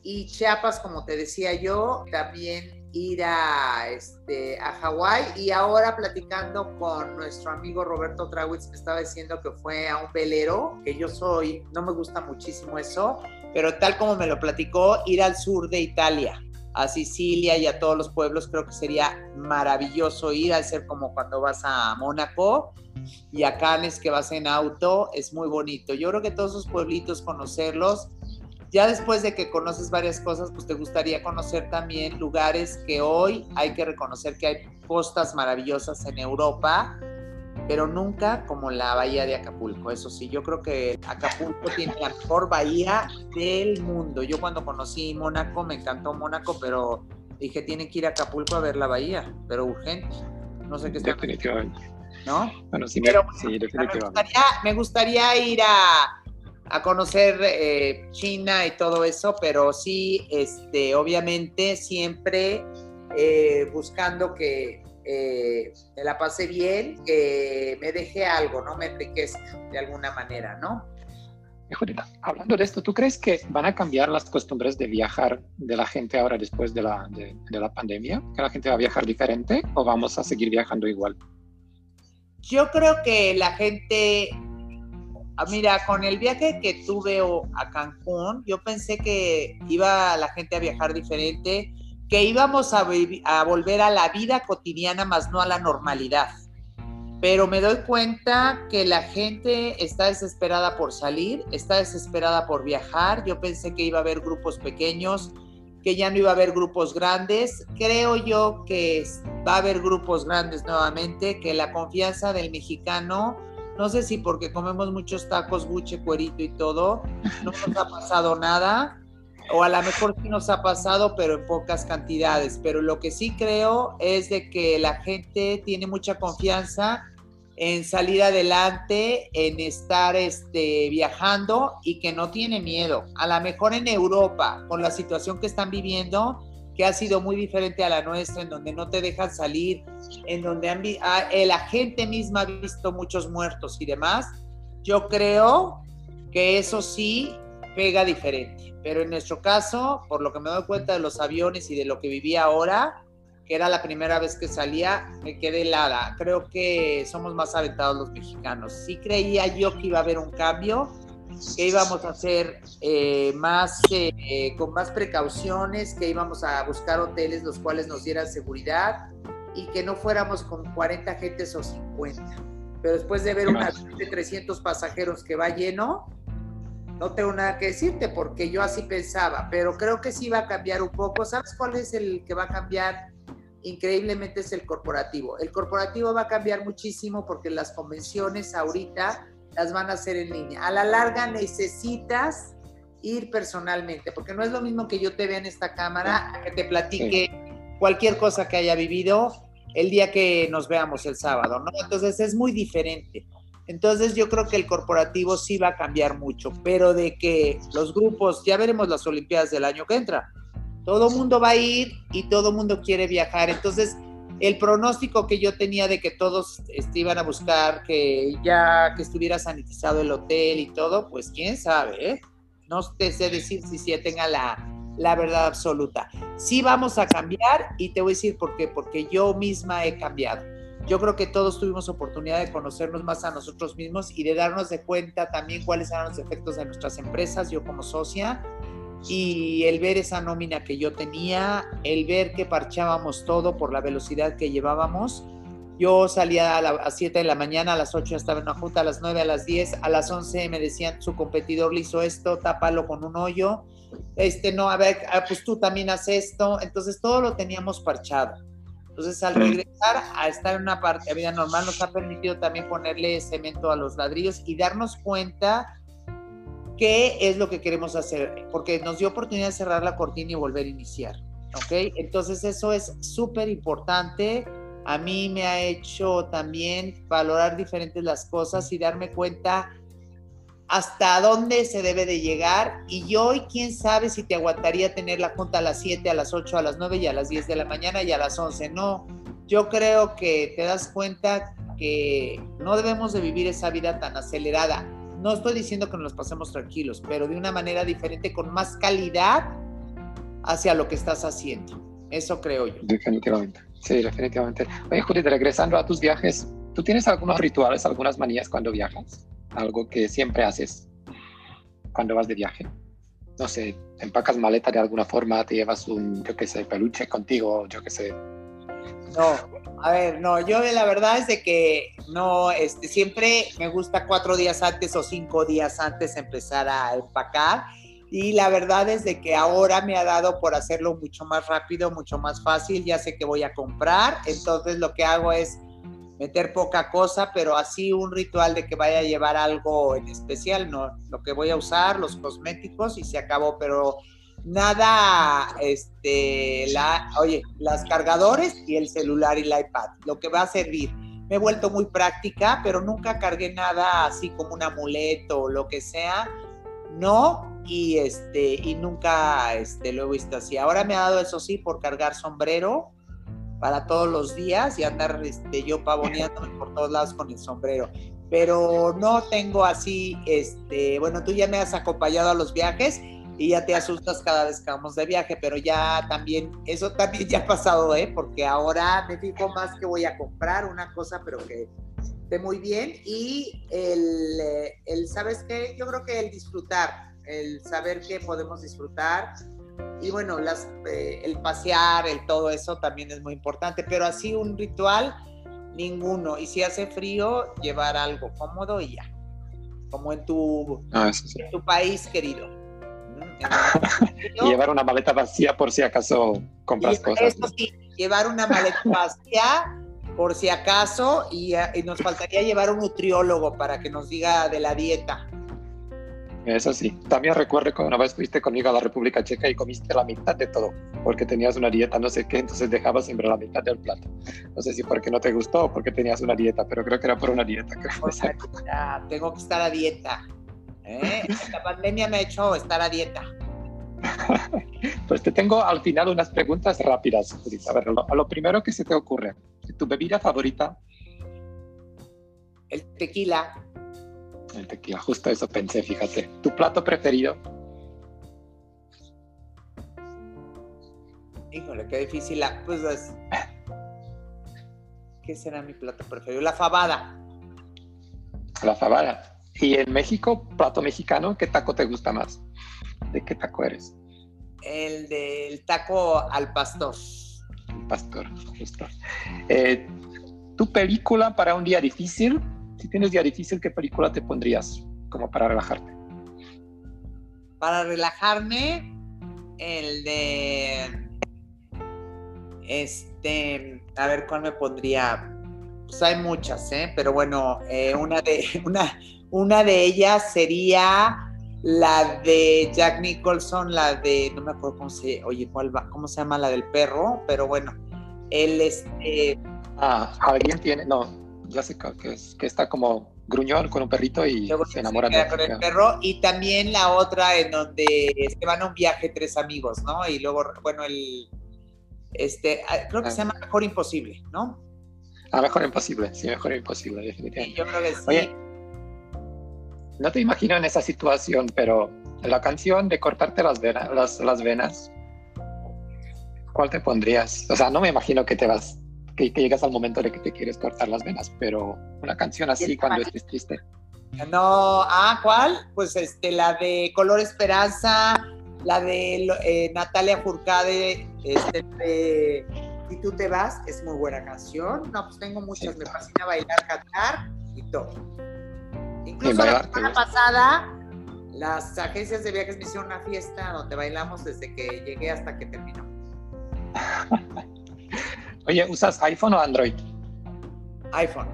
Y Chiapas, como te decía yo, también ir a, este, a Hawái. Y ahora platicando con nuestro amigo Roberto Trawitz me estaba diciendo que fue a un velero, que yo soy, no me gusta muchísimo eso, pero tal como me lo platicó, ir al sur de Italia, a Sicilia y a todos los pueblos, creo que sería maravilloso ir, al ser como cuando vas a Mónaco y a Cannes que vas en auto, es muy bonito. Yo creo que todos esos pueblitos, conocerlos, ya después de que conoces varias cosas, pues te gustaría conocer también lugares que hoy hay que reconocer que hay costas maravillosas en Europa, pero nunca como la bahía de Acapulco. Eso sí, yo creo que Acapulco tiene la mejor bahía del mundo. Yo cuando conocí Mónaco, me encantó Mónaco, pero dije, tiene que ir a Acapulco a ver la bahía, pero urgente. No sé qué está. Definitivamente. ¿No? Bueno, sí, sí definitivamente. me gustaría ir a a conocer eh, China y todo eso, pero sí, este, obviamente siempre eh, buscando que eh, me la pase bien, que me deje algo, ¿no? Me enriquezca de alguna manera, ¿no? Judita, hablando de esto, ¿tú crees que van a cambiar las costumbres de viajar de la gente ahora después de la, de la pandemia? ¿Que la gente va a viajar diferente o vamos a seguir viajando igual? Yo creo que la gente, ah, mira, con el viaje que tuve a Cancún, yo pensé que iba la gente a viajar diferente, que íbamos a, a volver a la vida cotidiana, más no a la normalidad pero me doy cuenta que la gente está desesperada por salir, está desesperada por viajar. Yo pensé que iba a haber grupos pequeños, que ya no iba a haber grupos grandes. Creo yo que va a haber grupos grandes nuevamente, que la confianza del mexicano, no sé si porque comemos muchos tacos, buche, cuerito y todo, no nos ha pasado nada. O a lo mejor sí nos ha pasado, pero en pocas cantidades. Pero lo que sí creo es de que la gente tiene mucha confianza en salir adelante, en estar este, viajando y que no tiene miedo. A lo mejor en Europa, con la situación que están viviendo, que ha sido muy diferente a la nuestra, en donde no te dejan salir, en donde han, ah, la gente misma ha visto muchos muertos y demás, yo creo que eso sí pega diferente. Pero en nuestro caso, por lo que me doy cuenta de los aviones y de lo que vivía ahora, que era la primera vez que salía, me quedé helada. Creo que somos más aventados los mexicanos. Sí creía yo que iba a haber un cambio, que íbamos a hacer eh, más, eh, con más precauciones, que íbamos a buscar hoteles los cuales nos dieran seguridad y que no fuéramos con 40 gentes o 50. Pero después de ver una de 300 pasajeros que va lleno, no tengo nada que decirte porque yo así pensaba, pero creo que sí va a cambiar un poco. ¿Sabes cuál es el que va a cambiar? Increíblemente es el corporativo. El corporativo va a cambiar muchísimo porque las convenciones ahorita las van a hacer en línea. A la larga necesitas ir personalmente, porque no es lo mismo que yo te vea en esta cámara, que te platique cualquier cosa que haya vivido el día que nos veamos el sábado, ¿no? Entonces es muy diferente. Entonces yo creo que el corporativo sí va a cambiar mucho, pero de que los grupos, ya veremos las Olimpiadas del año que entra, todo mundo va a ir y todo mundo quiere viajar. Entonces, el pronóstico que yo tenía de que todos este, iban a buscar que ya que estuviera sanitizado el hotel y todo, pues quién sabe, ¿eh? No te sé decir si sí tenga la, la verdad absoluta. Sí vamos a cambiar y te voy a decir por qué, porque yo misma he cambiado. Yo creo que todos tuvimos oportunidad de conocernos más a nosotros mismos y de darnos de cuenta también cuáles eran los efectos de nuestras empresas, yo como socia, y el ver esa nómina que yo tenía, el ver que parchábamos todo por la velocidad que llevábamos. Yo salía a las 7 de la mañana, a las 8 estaba en una junta, a las 9, a las 10, a las 11 me decían, su competidor le hizo esto, tápalo con un hoyo, este, no, a ver, ah, pues tú también haces esto, entonces todo lo teníamos parchado. Entonces al regresar a estar en una parte de vida normal nos ha permitido también ponerle cemento a los ladrillos y darnos cuenta qué es lo que queremos hacer, porque nos dio oportunidad de cerrar la cortina y volver a iniciar. ¿Ok? Entonces eso es súper importante. A mí me ha hecho también valorar diferentes las cosas y darme cuenta hasta dónde se debe de llegar. Y yo, quién sabe si te aguantaría tener la junta a las 7, a las 8, a las 9 y a las 10 de la mañana y a las 11. No, yo creo que te das cuenta que no debemos de vivir esa vida tan acelerada no estoy diciendo que nos pasemos tranquilos, pero de una manera diferente, con más calidad hacia lo que estás haciendo. Eso creo yo. Definitivamente, sí, definitivamente. Oye, Judith, regresando a tus viajes, ¿tú tienes algunos rituales, algunas manías cuando viajas? Algo que siempre haces cuando vas de viaje. No sé, empacas maleta de alguna forma, te llevas un, yo qué sé, peluche contigo, yo qué sé. No, a ver, no, yo la verdad es de que no, este, siempre me gusta cuatro días antes o cinco días antes empezar a empacar. Y la verdad es de que ahora me ha dado por hacerlo mucho más rápido, mucho más fácil. Ya sé que voy a comprar, entonces lo que hago es meter poca cosa, pero así un ritual de que vaya a llevar algo en especial, no, lo que voy a usar, los cosméticos y se acabó, pero nada, este, la, oye, las cargadores y el celular y el iPad, lo que va a servir. Me he vuelto muy práctica, pero nunca cargué nada así como un amuleto o lo que sea. No, y este, y nunca este, lo he visto así. Ahora me ha dado eso sí por cargar sombrero para todos los días y andar este, yo pavoneándome por todos lados con el sombrero. Pero no tengo así, este, bueno, tú ya me has acompañado a los viajes y ya te asustas cada vez que vamos de viaje, pero ya también, eso también ya ha pasado, ¿eh? Porque ahora me fijo más que voy a comprar una cosa, pero que esté muy bien y el, eh, el, ¿sabes qué? Yo creo que el disfrutar, el saber que podemos disfrutar y bueno, las, eh, el pasear, el todo eso también es muy importante, pero así un ritual, ninguno. Y si hace frío, llevar algo cómodo y ya, como en tu, ah, en tu país querido. y llevar una maleta vacía por si acaso compras cosas. Eso sí, llevar una maleta vacía por si acaso y, y, nos faltaría llevar un nutriólogo para que nos diga de la dieta. Eso sí. También recuerdo cuando una vez fuiste conmigo a la República Checa y comiste la mitad de todo, porque tenías una dieta no sé qué, entonces dejabas siempre la mitad del plato. No sé si porque no te gustó o porque tenías una dieta, pero creo que era por una dieta. ya, tengo que estar a dieta. ¿Eh? La pandemia me ha hecho estar a dieta. pues te tengo al final unas preguntas rápidas, A ver, a lo primero que se te ocurre, ¿tu bebida favorita? El tequila el tequila. Justo eso pensé, fíjate. ¿Tu plato preferido? Híjole, qué difícil. La, pues, ¿Qué será mi plato preferido? La fabada. La fabada. ¿Y en México, plato mexicano, qué taco te gusta más? ¿De qué taco eres? El del taco al pastor. El pastor, justo. Eh, ¿Tu película para un día difícil? si tienes día difícil, ¿qué película te pondrías como para relajarte? Para relajarme, el de. Este. A ver, ¿cuál me pondría? Pues hay muchas, ¿eh? Pero bueno, eh, una, de, una, una de ellas sería la de Jack Nicholson, la de. No me acuerdo cómo se. Oye, ¿cuál va? ¿Cómo se llama la del perro? Pero bueno, él este. Ah, alguien tiene. No, sé que, que está como gruñón con un perrito y se enamora de con el perro y también la otra en donde se van a un viaje tres amigos, ¿no? Y luego, bueno, el este ah, creo que se ah. llama Mejor Imposible, ¿no? Ah, Mejor Imposible, sí, Mejor Imposible, definitivamente. yo creo que sí. Oye, no te imagino en esa situación, pero la canción de cortarte las venas, las, las venas, ¿cuál te pondrías? O sea, no me imagino que te vas que, llegas al momento de que te quieres cortar las venas, pero una canción así cuando estés triste. No, ah, ¿cuál? Pues este, la de Color Esperanza, la de eh, Natalia Furcade, este, de Si tú te vas, es muy buena canción. No, pues tengo muchas, me fascina bailar, cantar y todo. Incluso la semana pasada, las agencias de viajes me hicieron una fiesta donde bailamos desde que llegué hasta que terminó. Oye, ¿usas iPhone o Android? iPhone.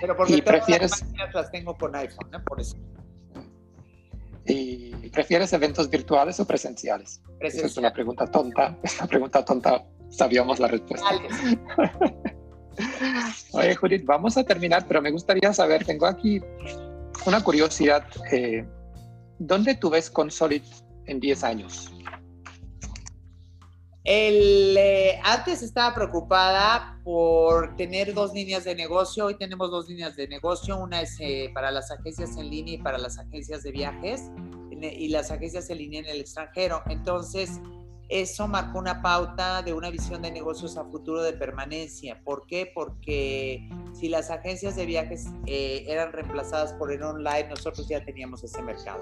Pero porque ¿Y prefieres... las, tengo con iPhone, ¿no? Por eso. ¿Y prefieres eventos virtuales o presenciales? Esa es una pregunta tonta. Es una pregunta tonta. Sabíamos la respuesta. Oye, Judith, vamos a terminar, pero me gustaría saber, tengo aquí una curiosidad. Eh, ¿Dónde tú ves Consolid en 10 años? El, eh, antes estaba preocupada por tener dos líneas de negocio. Hoy tenemos dos líneas de negocio. Una es eh, para las agencias en línea y para las agencias de viajes y las agencias en línea en el extranjero. Entonces, eso marcó una pauta de una visión de negocios a futuro de permanencia. ¿Por qué? Porque si las agencias de viajes eh, eran reemplazadas por el online, nosotros ya teníamos ese mercado.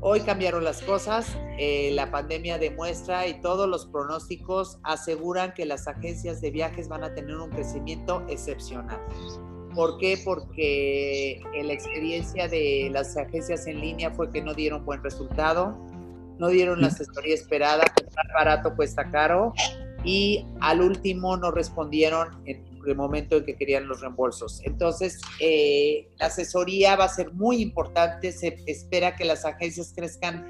Hoy cambiaron las cosas, eh, la pandemia demuestra y todos los pronósticos aseguran que las agencias de viajes van a tener un crecimiento excepcional. ¿Por qué? Porque la experiencia de las agencias en línea fue que no dieron buen resultado, no dieron la asesoría esperada, comprar barato cuesta caro y al último no respondieron en el momento en que querían los reembolsos. Entonces, eh, la asesoría va a ser muy importante. Se espera que las agencias crezcan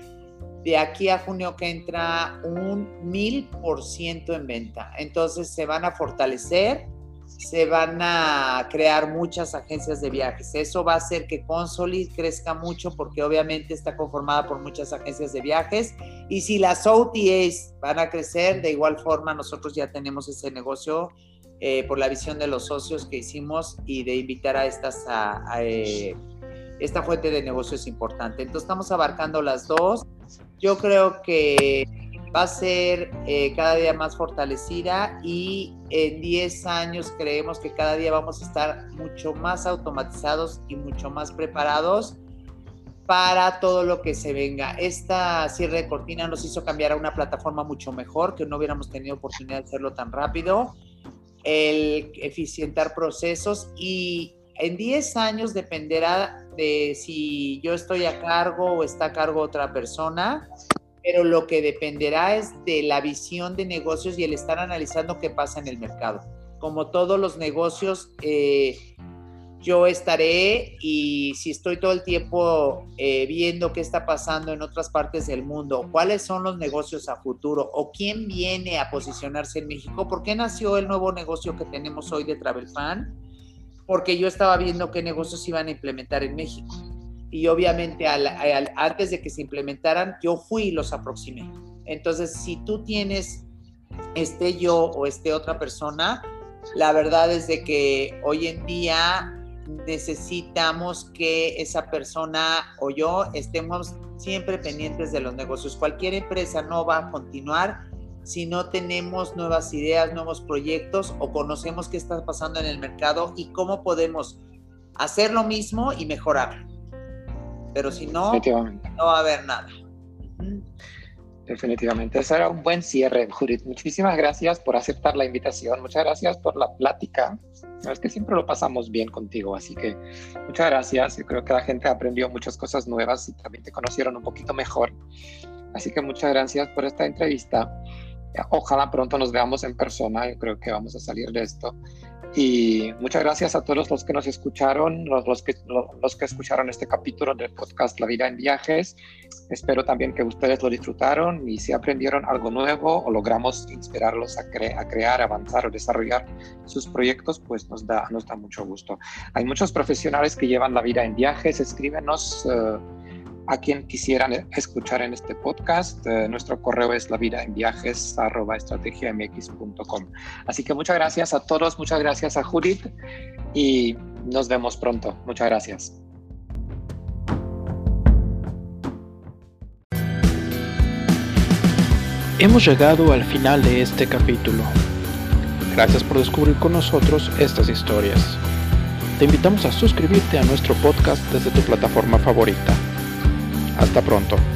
de aquí a junio que entra un mil por ciento en venta. Entonces, se van a fortalecer, se van a crear muchas agencias de viajes. Eso va a hacer que Consolid crezca mucho porque obviamente está conformada por muchas agencias de viajes. Y si las OTAs van a crecer, de igual forma nosotros ya tenemos ese negocio eh, por la visión de los socios que hicimos y de invitar a estas a, eh, esta fuente de negocio es importante. Entonces estamos abarcando las dos. Yo creo que va a ser eh, cada día más fortalecida y en 10 años creemos que cada día vamos a estar mucho más automatizados y mucho más preparados para todo lo que se venga. Esta cierre de cortina nos hizo cambiar a una plataforma mucho mejor, que no hubiéramos tenido oportunidad de hacerlo tan rápido, el eficientar procesos y en 10 años dependerá de si yo estoy a cargo o está a cargo otra persona, pero lo que dependerá es de la visión de negocios y el estar analizando qué pasa en el mercado. Como todos los negocios, eh, yo estaré y si estoy todo el tiempo eh, viendo qué está pasando en otras partes del mundo, cuáles son los negocios a futuro o quién viene a posicionarse en México, ¿por qué nació el nuevo negocio que tenemos hoy de Travel Fan? Porque yo estaba viendo qué negocios iban a implementar en México. Y obviamente antes de que se implementaran, yo fui y los aproximé. Entonces, si tú tienes, este yo o este otra persona, la verdad es de que hoy en día necesitamos que esa persona o yo estemos siempre pendientes de los negocios. Cualquier empresa no va a continuar si no tenemos nuevas ideas, nuevos proyectos o conocemos qué está pasando en el mercado y cómo podemos hacer lo mismo y mejorar. Pero si no, no va a haber nada. Definitivamente, eso era un buen cierre, Judith. Muchísimas gracias por aceptar la invitación, muchas gracias por la plática. Es que siempre lo pasamos bien contigo, así que muchas gracias. Yo creo que la gente aprendió muchas cosas nuevas y también te conocieron un poquito mejor. Así que muchas gracias por esta entrevista. Ojalá pronto nos veamos en persona, yo creo que vamos a salir de esto. Y muchas gracias a todos los que nos escucharon, los, los, que, los, que escucharon este capítulo del podcast La vida en viajes. Espero también que ustedes lo disfrutaron y si aprendieron algo nuevo o logramos inspirarlos a, a crear, avanzar o desarrollar sus proyectos, pues nos da, nos da mucho gusto. Hay muchos profesionales que llevan la vida en viajes. Escríbenos. Uh, a quien quisieran escuchar en este podcast, eh, nuestro correo es la vida en viajes Así que muchas gracias a todos, muchas gracias a Judith y nos vemos pronto. Muchas gracias. Hemos llegado al final de este capítulo. Gracias por descubrir con nosotros estas historias. Te invitamos a suscribirte a nuestro podcast desde tu plataforma favorita hasta pronto.